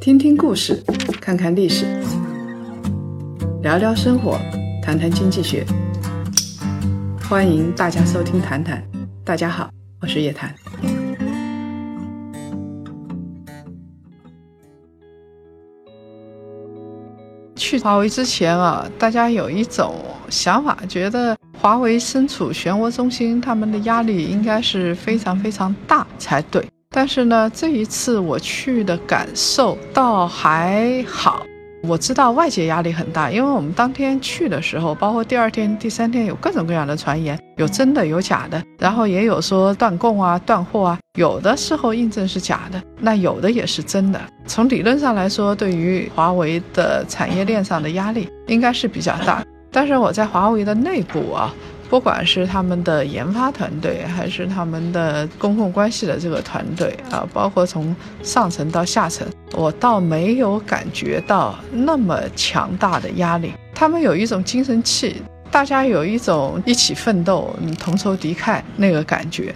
听听故事，看看历史，聊聊生活，谈谈经济学。欢迎大家收听《谈谈》，大家好，我是叶檀。去华为之前啊，大家有一种想法，觉得华为身处漩涡中心，他们的压力应该是非常非常大才对。但是呢，这一次我去的感受倒还好。我知道外界压力很大，因为我们当天去的时候，包括第二天、第三天，有各种各样的传言，有真的，有假的，然后也有说断供啊、断货啊，有的时候印证是假的，那有的也是真的。从理论上来说，对于华为的产业链上的压力应该是比较大。但是我在华为的内部啊。不管是他们的研发团队，还是他们的公共关系的这个团队啊，包括从上层到下层，我倒没有感觉到那么强大的压力。他们有一种精神气，大家有一种一起奋斗、同仇敌忾那个感觉。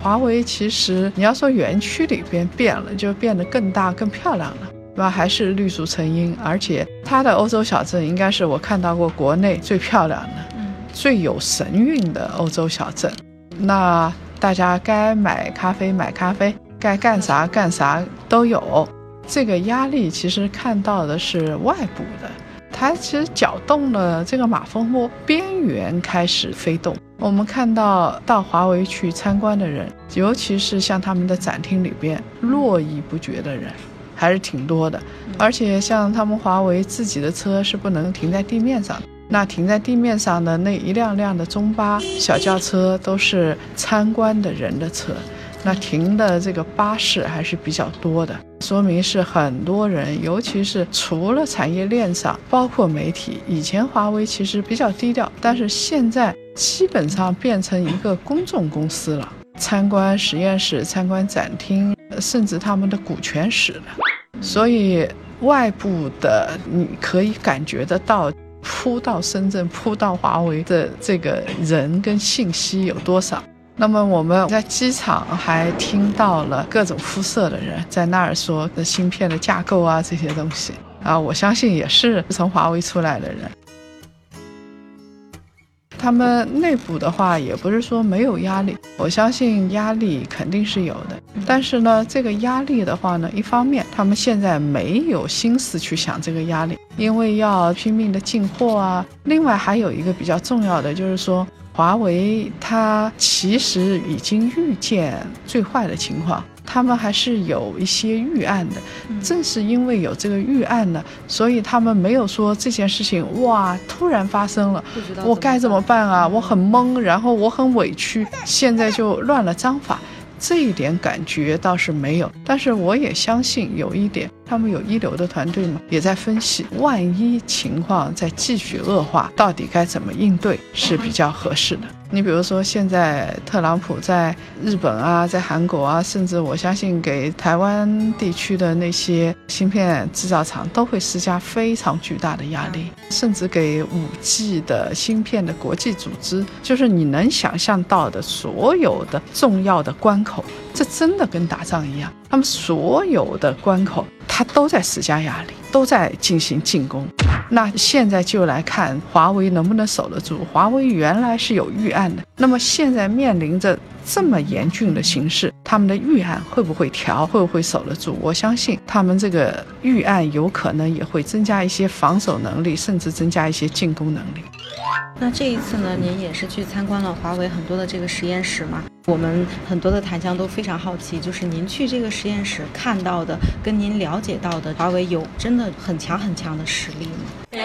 华为其实你要说园区里边变了，就变得更大、更漂亮了，对吧？还是绿树成荫，而且它的欧洲小镇应该是我看到过国内最漂亮的。最有神韵的欧洲小镇，那大家该买咖啡买咖啡，该干啥干啥都有。这个压力其实看到的是外部的，它其实搅动了这个马蜂窝边缘开始飞动。我们看到到华为去参观的人，尤其是像他们的展厅里边络绎不绝的人，还是挺多的。而且像他们华为自己的车是不能停在地面上的。那停在地面上的那一辆辆的中巴、小轿车都是参观的人的车，那停的这个巴士还是比较多的，说明是很多人，尤其是除了产业链上，包括媒体。以前华为其实比较低调，但是现在基本上变成一个公众公司了，参观实验室、参观展厅，甚至他们的股权室了。所以外部的你可以感觉得到。扑到深圳、扑到华为的这个人跟信息有多少？那么我们在机场还听到了各种肤色的人在那儿说的芯片的架构啊这些东西啊，我相信也是从华为出来的人。他们内部的话也不是说没有压力，我相信压力肯定是有的。但是呢，这个压力的话呢，一方面他们现在没有心思去想这个压力，因为要拼命的进货啊。另外还有一个比较重要的就是说，华为它其实已经预见最坏的情况。他们还是有一些预案的，正是因为有这个预案呢，所以他们没有说这件事情哇突然发生了，我该怎么办啊？我很懵，然后我很委屈，现在就乱了章法。这一点感觉倒是没有，但是我也相信有一点，他们有一流的团队嘛，也在分析，万一情况再继续恶化，到底该怎么应对是比较合适的。你比如说，现在特朗普在日本啊，在韩国啊，甚至我相信给台湾地区的那些芯片制造厂都会施加非常巨大的压力，甚至给五 G 的芯片的国际组织，就是你能想象到的所有的重要的关口，这真的跟打仗一样，他们所有的关口，他都在施加压力，都在进行进攻。那现在就来看华为能不能守得住。华为原来是有预案的，那么现在面临着这么严峻的形势，他们的预案会不会调，会不会守得住？我相信他们这个预案有可能也会增加一些防守能力，甚至增加一些进攻能力。那这一次呢，您也是去参观了华为很多的这个实验室吗？我们很多的檀香都非常好奇，就是您去这个实验室看到的，跟您了解到的，华为有真的很强很强的实力吗？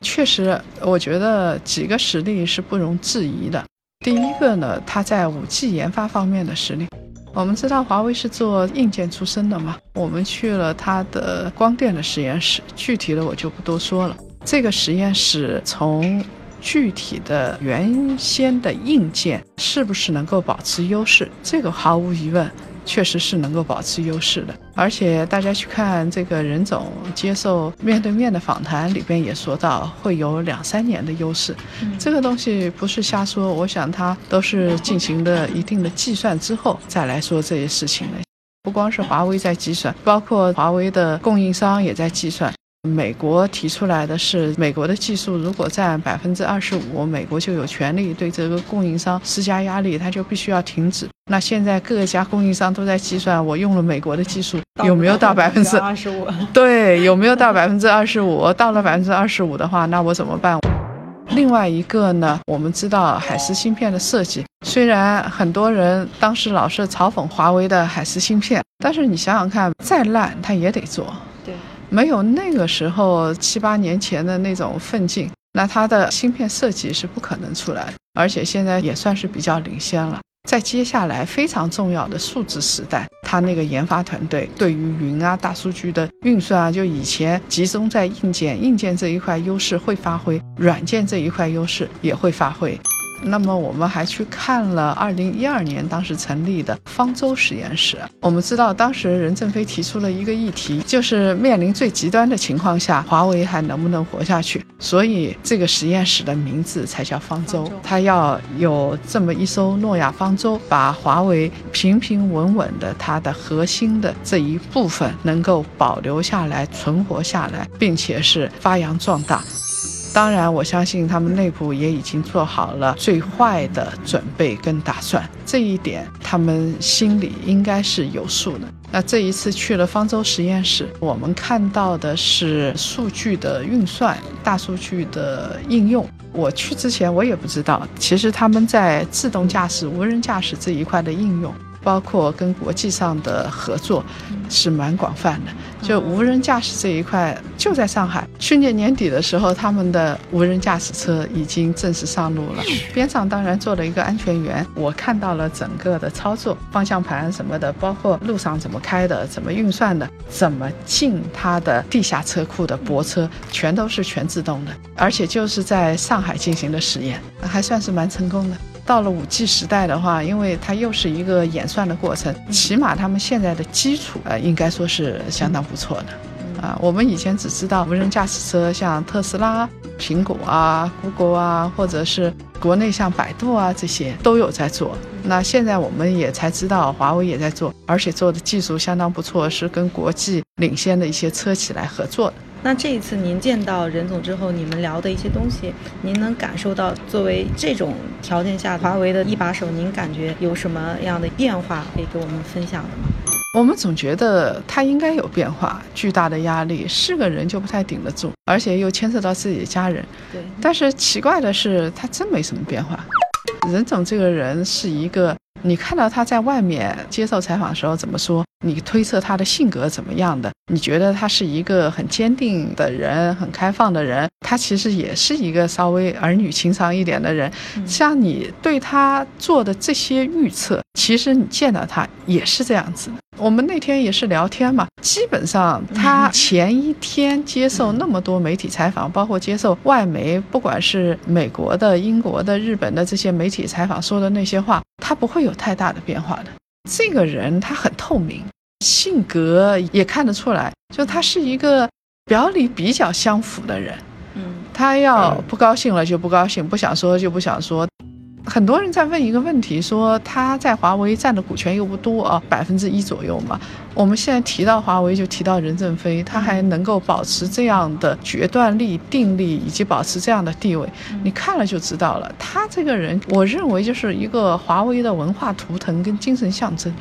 确实，我觉得几个实力是不容置疑的。第一个呢，它在五 G 研发方面的实力。我们知道华为是做硬件出身的嘛，我们去了它的光电的实验室，具体的我就不多说了。这个实验室从具体的原先的硬件是不是能够保持优势？这个毫无疑问，确实是能够保持优势的。而且大家去看这个任总接受面对面的访谈里边也说到，会有两三年的优势。这个东西不是瞎说，我想他都是进行了一定的计算之后再来说这些事情的。不光是华为在计算，包括华为的供应商也在计算。美国提出来的是，美国的技术如果占百分之二十五，美国就有权利对这个供应商施加压力，他就必须要停止。那现在各家供应商都在计算，我用了美国的技术有没有到百分之二十五？对，有没有到百分之二十五？到了百分之二十五的话，那我怎么办？另外一个呢，我们知道海思芯片的设计，虽然很多人当时老是嘲讽华为的海思芯片，但是你想想看，再烂它也得做。没有那个时候七八年前的那种奋进，那它的芯片设计是不可能出来的。而且现在也算是比较领先了。在接下来非常重要的数字时代，它那个研发团队对于云啊、大数据的运算啊，就以前集中在硬件，硬件这一块优势会发挥，软件这一块优势也会发挥。那么我们还去看了二零一二年当时成立的方舟实验室。我们知道当时任正非提出了一个议题，就是面临最极端的情况下，华为还能不能活下去？所以这个实验室的名字才叫方舟。它要有这么一艘诺亚方舟，把华为平平稳稳的它的核心的这一部分能够保留下来、存活下来，并且是发扬壮大。当然，我相信他们内部也已经做好了最坏的准备跟打算，这一点他们心里应该是有数的。那这一次去了方舟实验室，我们看到的是数据的运算、大数据的应用。我去之前我也不知道，其实他们在自动驾驶、无人驾驶这一块的应用。包括跟国际上的合作是蛮广泛的，就无人驾驶这一块就在上海。去年年底的时候，他们的无人驾驶车已经正式上路了。边上当然做了一个安全员，我看到了整个的操作，方向盘什么的，包括路上怎么开的、怎么运算的、怎么进它的地下车库的泊车，全都是全自动的，而且就是在上海进行的实验，还算是蛮成功的。到了五 G 时代的话，因为它又是一个演算的过程，起码他们现在的基础呃，应该说是相当不错的。啊，我们以前只知道无人驾驶车，像特斯拉、苹果啊、Google 啊，或者是国内像百度啊这些都有在做。那现在我们也才知道，华为也在做，而且做的技术相当不错，是跟国际领先的一些车企来合作的。那这一次您见到任总之后，你们聊的一些东西，您能感受到作为这种条件下华为的一把手，您感觉有什么样的变化可以给我们分享的吗？我们总觉得他应该有变化，巨大的压力，是个人就不太顶得住，而且又牵涉到自己的家人。对。但是奇怪的是，他真没什么变化。任总这个人是一个。你看到他在外面接受采访的时候怎么说？你推测他的性格怎么样的？你觉得他是一个很坚定的人，很开放的人？他其实也是一个稍微儿女情长一点的人。像你对他做的这些预测，其实你见到他也是这样子的。我们那天也是聊天嘛，基本上他前一天接受那么多媒体采访，包括接受外媒，不管是美国的、英国的、日本的这些媒体采访说的那些话，他不会有太大的变化的。这个人他很透明，性格也看得出来，就他是一个表里比较相符的人。嗯，他要不高兴了就不高兴，不想说就不想说。很多人在问一个问题，说他在华为占的股权又不多啊，百分之一左右嘛。我们现在提到华为，就提到任正非，他还能够保持这样的决断力、定力，以及保持这样的地位，你看了就知道了。他这个人，我认为就是一个华为的文化图腾跟精神象征。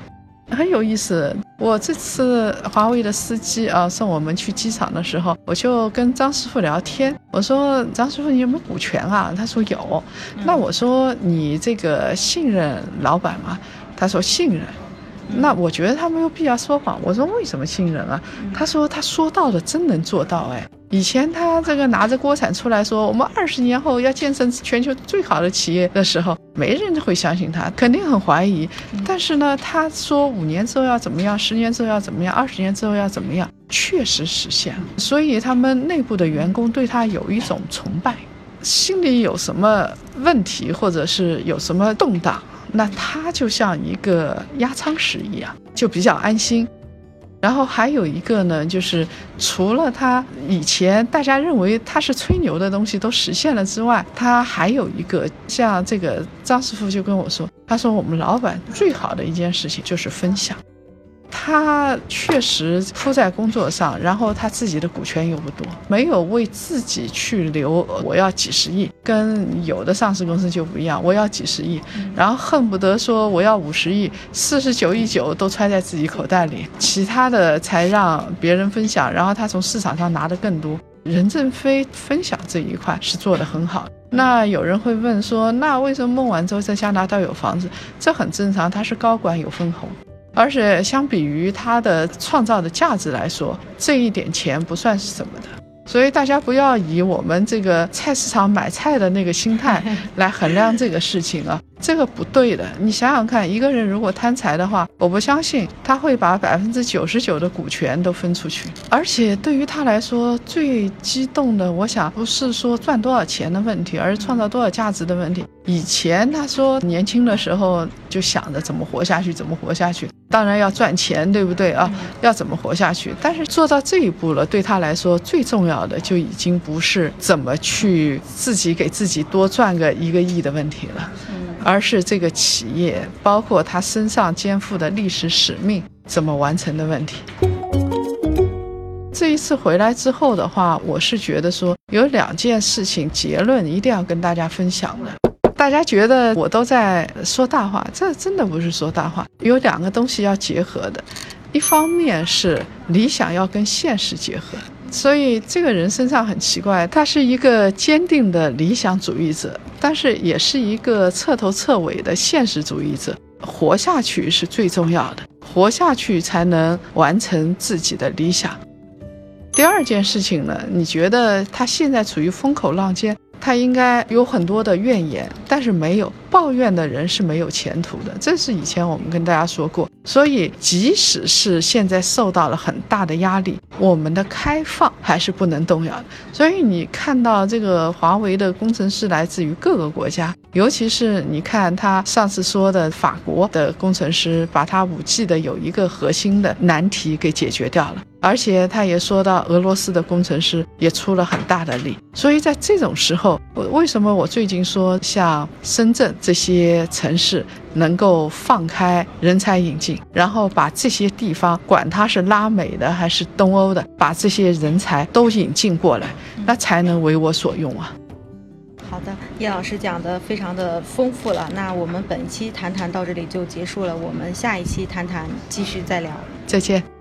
很有意思，我这次华为的司机啊送我们去机场的时候，我就跟张师傅聊天，我说张师傅你有没有股权啊？他说有。那我说你这个信任老板吗？他说信任。那我觉得他没有必要说谎。我说为什么信任啊？他说他说到的真能做到。哎，以前他这个拿着锅铲出来说我们二十年后要建成全球最好的企业的时候，没人会相信他，肯定很怀疑。但是呢，他说五年之后要怎么样，十年之后要怎么样，二十年之后要怎么样，确实实现了。所以他们内部的员工对他有一种崇拜。心里有什么问题，或者是有什么动荡？那他就像一个压舱石一样，就比较安心。然后还有一个呢，就是除了他以前大家认为他是吹牛的东西都实现了之外，他还有一个像这个张师傅就跟我说，他说我们老板最好的一件事情就是分享。他确实扑在工作上，然后他自己的股权又不多，没有为自己去留。我要几十亿，跟有的上市公司就不一样，我要几十亿，然后恨不得说我要五十亿，四十九亿九都揣在自己口袋里，其他的才让别人分享，然后他从市场上拿的更多。任正非分享这一块是做得很好。那有人会问说，那为什么孟晚舟在加拿大有房子？这很正常，他是高管有分红。而且相比于他的创造的价值来说，这一点钱不算是什么的。所以大家不要以我们这个菜市场买菜的那个心态 来衡量这个事情啊。这个不对的，你想想看，一个人如果贪财的话，我不相信他会把百分之九十九的股权都分出去。而且对于他来说，最激动的，我想不是说赚多少钱的问题，而是创造多少价值的问题。以前他说年轻的时候就想着怎么活下去，怎么活下去，当然要赚钱，对不对啊？要怎么活下去？但是做到这一步了，对他来说最重要的就已经不是怎么去自己给自己多赚个一个亿的问题了。而是这个企业，包括他身上肩负的历史使命怎么完成的问题。这一次回来之后的话，我是觉得说有两件事情结论一定要跟大家分享的。大家觉得我都在说大话，这真的不是说大话。有两个东西要结合的，一方面是理想要跟现实结合。所以这个人身上很奇怪，他是一个坚定的理想主义者，但是也是一个彻头彻尾的现实主义者。活下去是最重要的，活下去才能完成自己的理想。第二件事情呢，你觉得他现在处于风口浪尖？他应该有很多的怨言，但是没有抱怨的人是没有前途的。这是以前我们跟大家说过。所以，即使是现在受到了很大的压力，我们的开放还是不能动摇的。所以，你看到这个华为的工程师来自于各个国家，尤其是你看他上次说的法国的工程师，把他五 G 的有一个核心的难题给解决掉了。而且他也说到，俄罗斯的工程师也出了很大的力。所以在这种时候，我为什么我最近说像深圳这些城市能够放开人才引进，然后把这些地方，管它是拉美的还是东欧的，把这些人才都引进过来，那才能为我所用啊。好的，叶老师讲的非常的丰富了。那我们本期谈谈到这里就结束了，我们下一期谈谈继续再聊。再见。